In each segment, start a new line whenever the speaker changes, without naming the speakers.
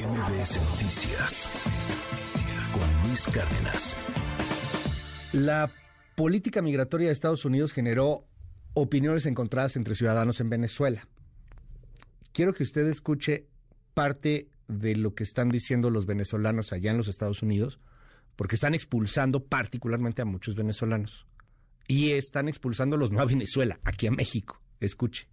MBS Noticias con Luis Cárdenas.
La política migratoria de Estados Unidos generó opiniones encontradas entre ciudadanos en Venezuela. Quiero que usted escuche parte de lo que están diciendo los venezolanos allá en los Estados Unidos, porque están expulsando particularmente a muchos venezolanos. Y están expulsándolos no a Venezuela, aquí a México. Escuche.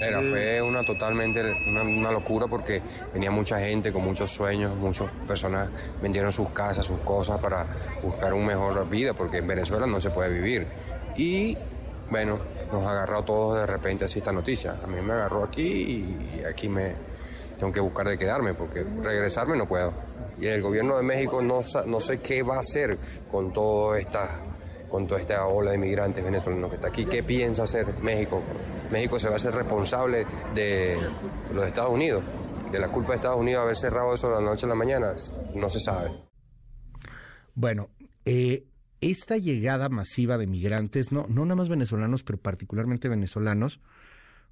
Era, fue una totalmente una, locura porque venía mucha gente con muchos sueños, muchas personas vendieron sus casas, sus cosas para buscar una mejor vida porque en Venezuela no se puede vivir. Y bueno, nos agarró a todos de repente así esta noticia. A mí me agarró aquí y aquí me tengo que buscar de quedarme porque regresarme no puedo. Y el gobierno de México no, no sé qué va a hacer con todo esta con toda esta ola de inmigrantes venezolanos que está aquí. ¿Qué piensa hacer México? México se va a hacer responsable de los Estados Unidos, de la culpa de Estados Unidos haber cerrado eso de la noche a la mañana. No se sabe.
Bueno, eh, esta llegada masiva de migrantes, no, no nada más venezolanos, pero particularmente venezolanos,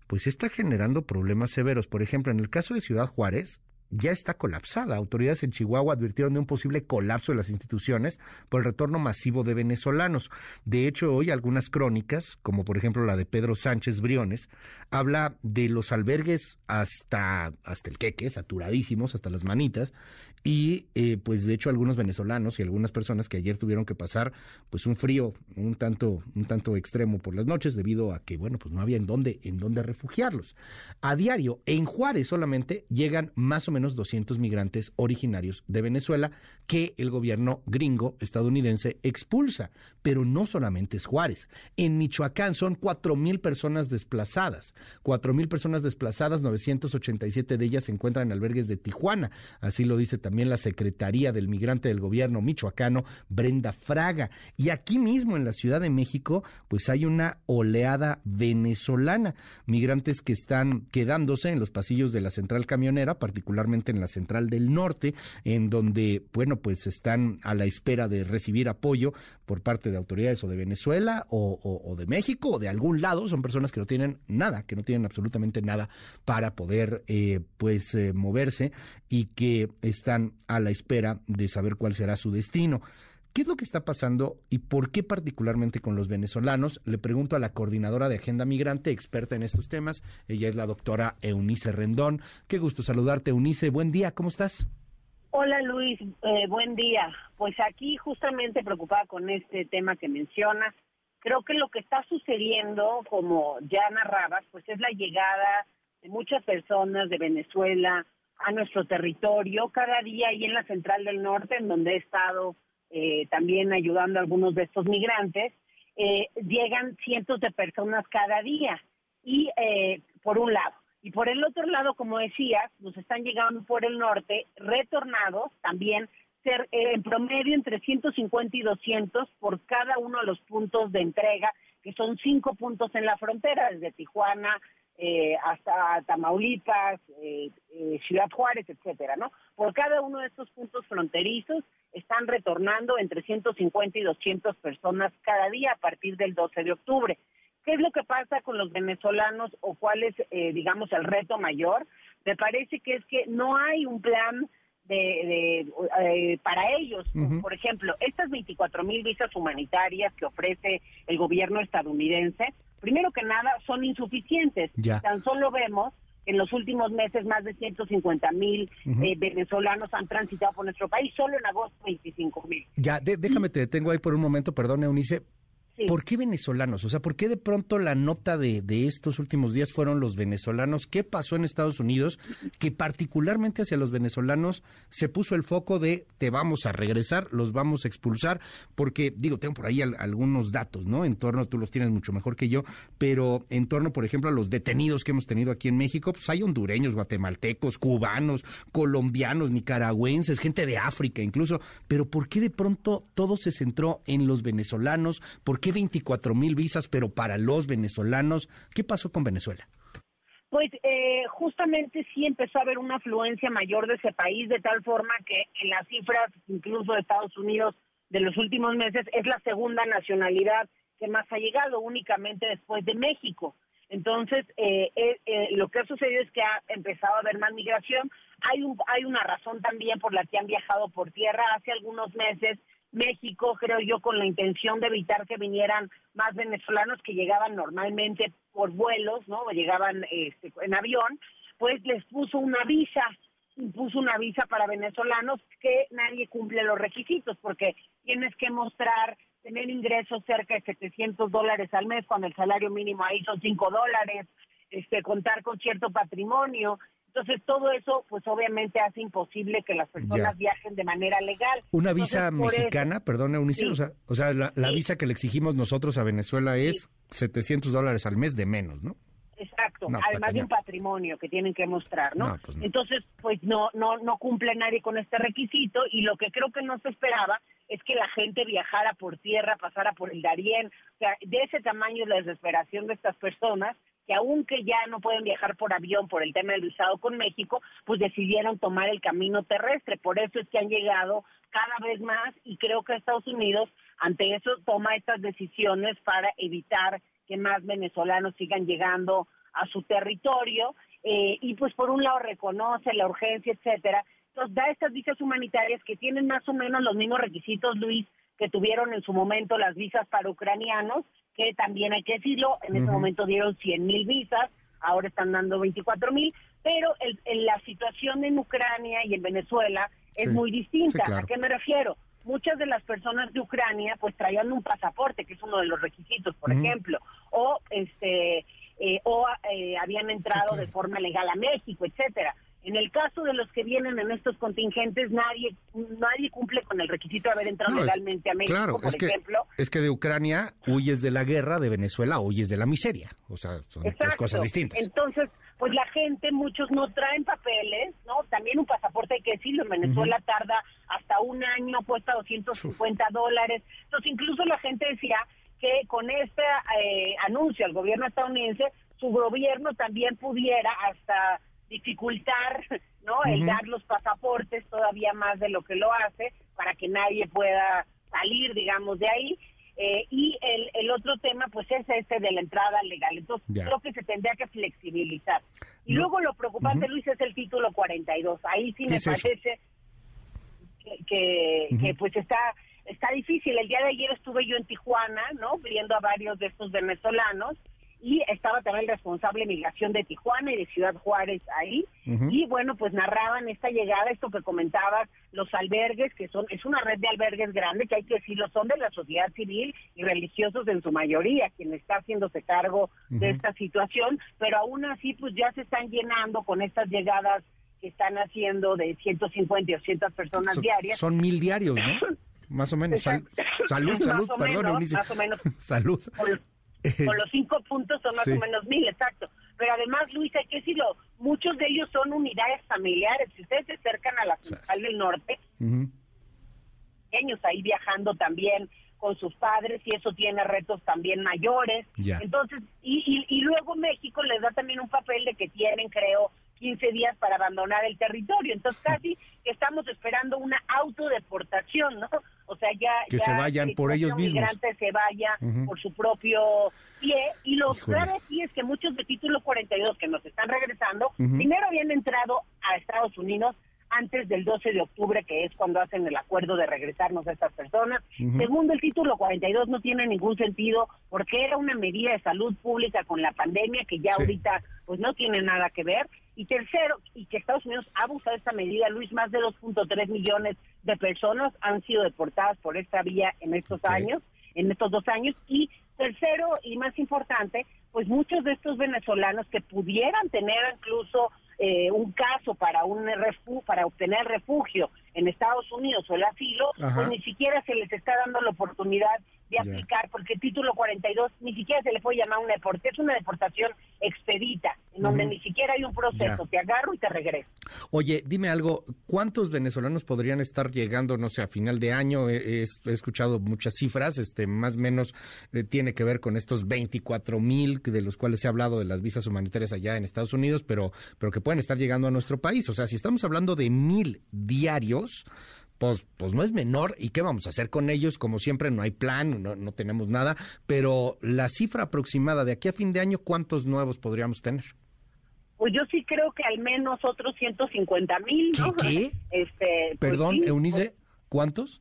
pues está generando problemas severos. Por ejemplo, en el caso de Ciudad Juárez, ya está colapsada. Autoridades en Chihuahua advirtieron de un posible colapso de las instituciones por el retorno masivo de venezolanos. De hecho, hoy algunas crónicas, como por ejemplo la de Pedro Sánchez Briones, habla de los albergues hasta, hasta el queque, saturadísimos, hasta las manitas, y eh, pues de hecho algunos venezolanos y algunas personas que ayer tuvieron que pasar pues un frío un tanto un tanto extremo por las noches debido a que bueno pues no había en dónde en dónde refugiarlos a diario en Juárez solamente llegan más o menos 200 migrantes originarios de Venezuela que el gobierno gringo estadounidense expulsa. Pero no solamente es Juárez. En Michoacán son cuatro mil personas desplazadas. Cuatro mil personas desplazadas 987 de ellas se encuentran en albergues de Tijuana. Así lo dice también la Secretaría del Migrante del Gobierno michoacano, Brenda Fraga. Y aquí mismo en la Ciudad de México, pues hay una oleada venezolana, migrantes que están quedándose en los pasillos de la central camionera, particularmente en la central del norte, en donde, bueno, pues están a la espera de recibir apoyo por parte de autoridades o de Venezuela o, de México o de algún lado. Son personas que no tienen nada, que no tienen absolutamente nada para poder, eh, pues, eh, moverse y que están a la espera de saber cuál será su destino. ¿Qué es lo que está pasando y por qué particularmente con los venezolanos? Le pregunto a la coordinadora de Agenda Migrante, experta en estos temas. Ella es la doctora Eunice Rendón. Qué gusto saludarte, Eunice. Buen día, ¿cómo estás?
Hola Luis, eh, buen día. Pues aquí justamente preocupada con este tema que mencionas. Creo que lo que está sucediendo, como ya narrabas, pues es la llegada de muchas personas de Venezuela, a nuestro territorio cada día y en la Central del Norte, en donde he estado eh, también ayudando a algunos de estos migrantes, eh, llegan cientos de personas cada día. Y eh, por un lado. Y por el otro lado, como decías, nos están llegando por el norte, retornados también, ser en promedio entre 150 y 200 por cada uno de los puntos de entrega, que son cinco puntos en la frontera, desde Tijuana, eh, hasta Tamaulipas, eh, eh, Ciudad Juárez, etcétera, ¿no? Por cada uno de estos puntos fronterizos están retornando entre 150 y 200 personas cada día a partir del 12 de octubre. ¿Qué es lo que pasa con los venezolanos o cuál es, digamos, el reto mayor? Me parece que es que no hay un plan de, para ellos. Por ejemplo, estas 24 mil visas humanitarias que ofrece el gobierno estadounidense primero que nada, son insuficientes. Tan solo vemos en los últimos meses más de 150 mil eh, venezolanos han transitado por nuestro país, solo en agosto 25 mil.
Ya, déjame te detengo ahí por un momento, perdón, Eunice, ¿Por qué venezolanos? O sea, ¿por qué de pronto la nota de, de, estos últimos días fueron los venezolanos? ¿Qué pasó en Estados Unidos? Que particularmente hacia los venezolanos se puso el foco de te vamos a regresar, los vamos a expulsar, porque digo, tengo por ahí algunos datos, ¿no? En torno, tú los tienes mucho mejor que yo, pero en torno, por ejemplo, a los detenidos que hemos tenido aquí en México, pues hay hondureños, guatemaltecos, cubanos, colombianos, nicaragüenses, gente de África incluso, pero ¿por qué de pronto todo se centró en los venezolanos? ¿Por qué 24 mil visas, pero para los venezolanos? ¿Qué pasó con Venezuela?
Pues eh, justamente sí empezó a haber una afluencia mayor de ese país, de tal forma que en las cifras, incluso de Estados Unidos, de los últimos meses, es la segunda nacionalidad que más ha llegado, únicamente después de México. Entonces, eh, eh, lo que ha sucedido es que ha empezado a haber más migración. hay, un, hay una razón también por la que han viajado por tierra. Hace algunos meses México, creo yo, con la intención de evitar que vinieran más venezolanos que llegaban normalmente por vuelos, ¿no? O llegaban este, en avión, pues les puso una visa, puso una visa para venezolanos que nadie cumple los requisitos porque tienes que mostrar tener ingresos cerca de 700 dólares al mes cuando el salario mínimo ahí son 5 dólares, este, contar con cierto patrimonio. Entonces todo eso, pues obviamente hace imposible que las personas viajen de manera legal.
Una visa mexicana, perdón, Eunice, o sea, o sea la, visa que le exigimos nosotros a Venezuela es 700 dólares al mes de menos, ¿no?
Exacto, además de un patrimonio que tienen que mostrar, ¿no? Pues Entonces, pues no, no, no cumple nadie con este requisito y lo que creo que no se esperaba es que la gente viajara por tierra, pasara por el Darién, o sea, de ese tamaño es la desesperación de estas personas que aunque ya no pueden viajar por avión por el tema del visado con México, pues decidieron tomar el camino terrestre. Por eso es que han llegado cada vez más y creo que Estados Unidos ante eso toma estas decisiones para evitar que más venezolanos sigan llegando a su territorio eh, y pues por un lado reconoce la urgencia, etcétera. Entonces da estas visas humanitarias que tienen más o menos los mismos requisitos, Luis, que tuvieron en su momento las visas para ucranianos, que también hay que decirlo, en ese momento dieron 100 mil visas, ahora están dando 24 mil, pero el, la situación en Ucrania y en Venezuela es muy distinta. ¿A qué me refiero? muchas de las personas de Ucrania pues traían un pasaporte, que es uno de los requisitos, por ejemplo, o este eh, o eh, habían entrado de forma legal a México, etcétera. En el caso de los que vienen en estos contingentes, nadie nadie cumple con el requisito de haber entrado legalmente a México, por ejemplo.
es que de Ucrania huyes de la guerra, de Venezuela huyes de la miseria. O sea, son dos cosas distintas.
Entonces, pues la gente, muchos no traen papeles, ¿no? También un pasaporte hay que decirlo, en Venezuela tarda hasta un año, cuesta 250 dólares. Entonces, incluso la gente decía que con este eh, anuncio al gobierno estadounidense, su gobierno también pudiera hasta dificultar no el dar los pasaportes todavía más de lo que lo hace para que nadie pueda salir digamos de ahí. Eh, y el, el otro tema pues es este de la entrada legal. Entonces creo que se tendría que flexibilizar. Y luego lo preocupante Luis es el título 42 ahí sí me parece que, que, pues está está difícil. El día de ayer estuve yo en Tijuana no viendo a varios de estos venezolanos y estaba también el responsable de migración de Tijuana y de Ciudad Juárez ahí. Y bueno pues narraban esta llegada esto que comentabas los albergues que son es una red de albergues grande que hay que decirlo son de la sociedad civil y religiosos en su mayoría quien está haciéndose cargo de esta situación pero aún así pues ya se están llenando con estas llegadas que están haciendo de 150 y 200 personas diarias.
son mil diarios no más o menos salud salud perdón
más o menos.
Salud
con los cinco puntos son más o menos mil, exacto. Pero además, Luis, hay que decirlo, muchos de ellos son unidades familiares. Si ustedes se acercan a la central del norte, ellos ahí viajando también con sus padres y eso tiene retos también mayores. Entonces, y, y, luego México les da también un papel de que tienen, creo, 15 días para abandonar el territorio. Entonces, casi estamos esperando una autodeportación, ¿no? O sea, ya...
Que se vayan por ellos mismos.
migrante se vaya por su propio pie. Y lo grave aquí es que muchos de título 42 que nos están regresando, primero habían entrado a Estados Unidos antes del 12 de octubre, que es cuando hacen el acuerdo de regresarnos a estas personas. Segundo, el título 42 no tiene ningún sentido porque era una medida de salud pública con la pandemia que ya ahorita pues no tiene nada que ver. Y tercero, y que Estados Unidos ha abusado de esta medida, Luis, más de 2.3 millones de personas han sido deportadas por esta vía en estos años, en estos dos años. Y tercero, y más importante, pues muchos de estos venezolanos que pudieran tener incluso eh, un caso para un para obtener refugio en Estados Unidos o el asilo, pues ni siquiera se les está dando la oportunidad de aplicar, porque el título 42 ni siquiera se le puede llamar una deportación, es una deportación expedita, en donde ni siquiera hay un proceso, te agarro y te regreso.
Oye, dime algo, ¿cuántos venezolanos podrían estar llegando, no sé, a final de año? He, escuchado muchas cifras, este, más o menos eh, tiene que ver con estos 24 mil de los cuales se ha hablado de las visas humanitarias allá en Estados Unidos, pero, pero que pueden estar llegando a nuestro país. O sea, si estamos hablando de mil diarios, pues, pues no es menor. ¿Y qué vamos a hacer con ellos? Como siempre, no hay plan, no, no tenemos nada. Pero la cifra aproximada de aquí a fin de año, ¿cuántos nuevos podríamos tener?
Pues yo sí creo que al menos otros 150 mil, ¿no?
¿Qué?
Este, pues
Perdón,
sí,
Eunice, ¿cuántos?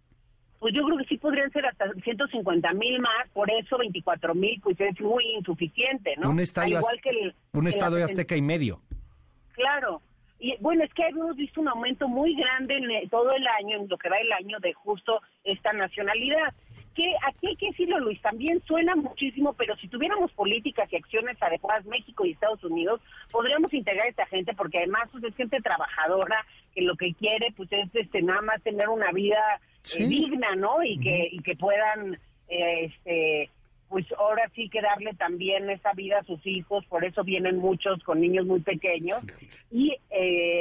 Pues yo creo que sí podrían ser hasta 150 mil más, por eso 24 mil pues es muy insuficiente, ¿no?
Un estadio,
igual que el,
un
la
estadio
presen-
azteca y medio.
Claro. Y bueno, es que hemos visto un aumento muy grande en eh, todo el año, en lo que va el año, de justo esta nacionalidad. Que aquí hay que decirlo, Luis, también suena muchísimo, pero si tuviéramos políticas y acciones adecuadas, México y Estados Unidos, podríamos integrar a esta gente, porque además pues, es gente trabajadora, que lo que quiere pues es este, nada más tener una vida eh, digna, ¿no? Y, que, y que puedan, eh, este pues ahora sí que darle también esa vida a sus hijos, por eso vienen muchos con niños muy pequeños. Y, eh, y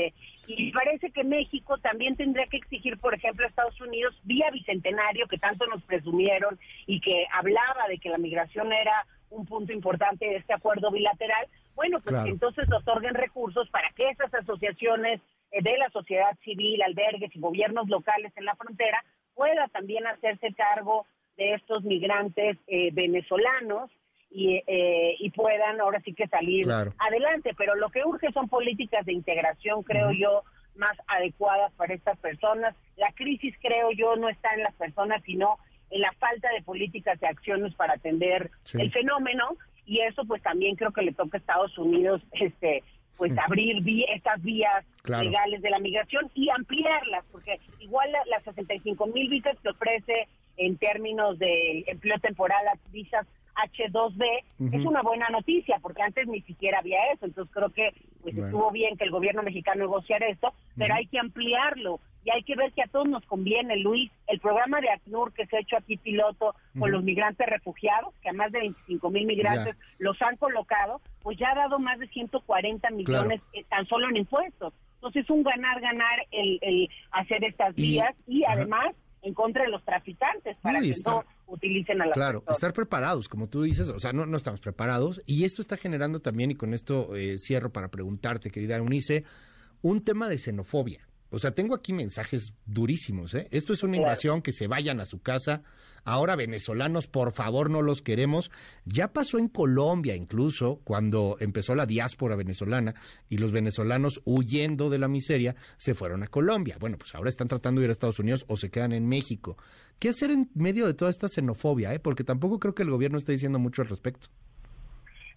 parece que México también tendría que exigir, por ejemplo, a Estados Unidos, vía Bicentenario, que tanto nos presumieron y que hablaba de que la migración era un punto importante de este acuerdo bilateral, bueno, pues
Claro.
que entonces otorguen recursos para que esas asociaciones eh, de la sociedad civil, albergues y gobiernos locales en la frontera pueda también hacerse cargo de estos migrantes eh, venezolanos y, eh, y puedan ahora sí que salir
Claro.
adelante. Pero lo que urge son políticas de integración, creo yo, más adecuadas para estas personas. La crisis, creo yo, no está en las personas, sino en la falta de políticas y acciones para atender
Sí.
el fenómeno. Y eso, pues también creo que le toca a Estados Unidos, este pues abrir vi- estas vías
Claro.
legales de la migración y ampliarlas, porque igual la- las 65 mil visas que ofrece en términos de empleo temporal, las visas H2B,
Ujú.
es una buena noticia, porque antes ni siquiera había eso, entonces creo que pues
Bueno.
estuvo bien que el gobierno mexicano negociara esto, pero hay que ampliarlo y hay que ver que a todos nos conviene, Luis, el programa de ACNUR que se ha hecho aquí piloto con los migrantes refugiados, que a más de 25 mil migrantes los han colocado, pues ya ha dado más de 140 millones eh, tan solo en impuestos. Entonces es un ganar-ganar el, el hacer estas vías y, además en contra de los traficantes para que
estar-
no utilicen a las
Claro,
personas.
estar preparados, como tú dices, o sea, no, no estamos preparados. Y esto está generando también, y con esto eh, cierro para preguntarte, querida Eunice, un tema de xenofobia. O sea, tengo aquí mensajes durísimos, ¿eh? Esto es una invasión, que se vayan a su casa. Ahora, venezolanos, por favor, no los queremos. Ya pasó en Colombia, incluso, cuando empezó la diáspora venezolana y los venezolanos, huyendo de la miseria, se fueron a Colombia. Bueno, pues ahora están tratando de ir a Estados Unidos o se quedan en México. ¿Qué hacer en medio de toda esta xenofobia? Eh? Porque tampoco creo que el gobierno esté diciendo mucho al respecto.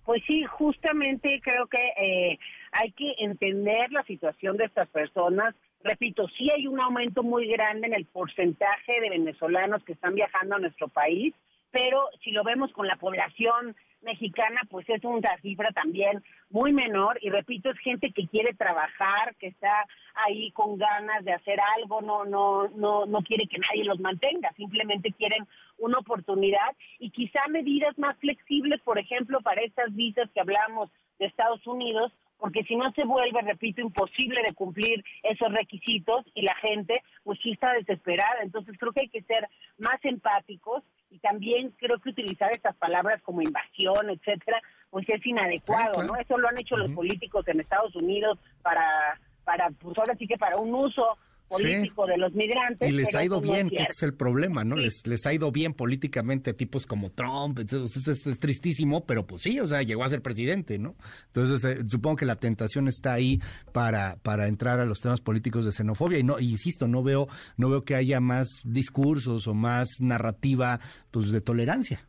Pues sí, justamente creo que eh, hay que entender la situación de estas personas. Repito, sí hay un aumento muy grande en el porcentaje de venezolanos que están viajando a nuestro país, pero si lo vemos con la población mexicana, pues es una cifra también muy menor. Y repito, es gente que quiere trabajar, que está ahí con ganas de hacer algo, no no no no quiere que nadie los mantenga, simplemente quieren una oportunidad. Y quizá medidas más flexibles, por ejemplo, para estas visas que hablamos de Estados Unidos, porque si no se vuelve, repito, imposible de cumplir esos requisitos y la gente pues sí está desesperada. Entonces creo que hay que ser más empáticos y también creo que utilizar estas palabras como invasión, etcétera, pues es inadecuado,
Claro, claro.
¿no? Eso lo han hecho los políticos en Estados Unidos para para pues ahora sí que para un uso político de los migrantes.
Y les ha ido
no es
bien, que ese es el problema, ¿no?
Sí.
Les, les ha ido bien políticamente a tipos como Trump, entonces es, es tristísimo, pero pues sí, o sea, llegó a ser presidente, ¿no? Entonces eh, supongo que la tentación está ahí para, para entrar a los temas políticos de xenofobia y no, insisto, no veo, no veo que haya más discursos o más narrativa, pues de tolerancia.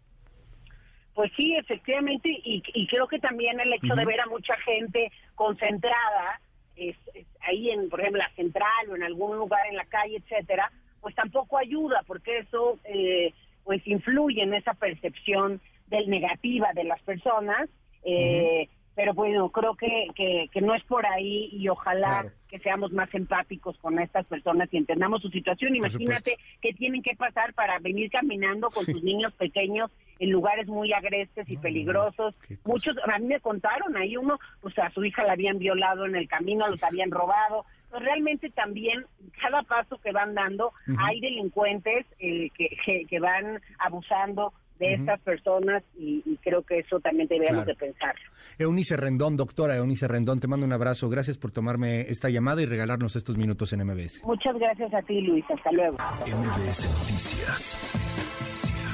Pues sí, efectivamente, y, y creo que también el hecho de ver a mucha gente concentrada es, ahí en, por ejemplo, la central o en algún lugar en la calle, etcétera, pues tampoco ayuda, porque eso eh, pues influye en esa percepción del negativa de las personas. eh, Pero bueno, creo que, que, que no es por ahí y ojalá
Claro.
que seamos más empáticos con estas personas y entendamos su situación. Imagínate que tienen que pasar para venir caminando con sus niños pequeños en lugares muy agrestes y peligrosos.
qué.
Muchos, a mí me contaron, ahí uno, pues a su hija la habían violado en el camino, los habían robado. Pues realmente también, cada paso que van dando, hay delincuentes eh, que, que, que van abusando de estas personas y, y creo que eso también debemos
Claro.
de pensar.
Eunice Rendón, doctora Eunice Rendón, te mando un abrazo. Gracias por tomarme esta llamada y regalarnos estos minutos en MBS.
Muchas gracias a ti, Luis. Hasta luego.
MBS Noticias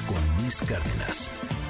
con Luis Cárdenas.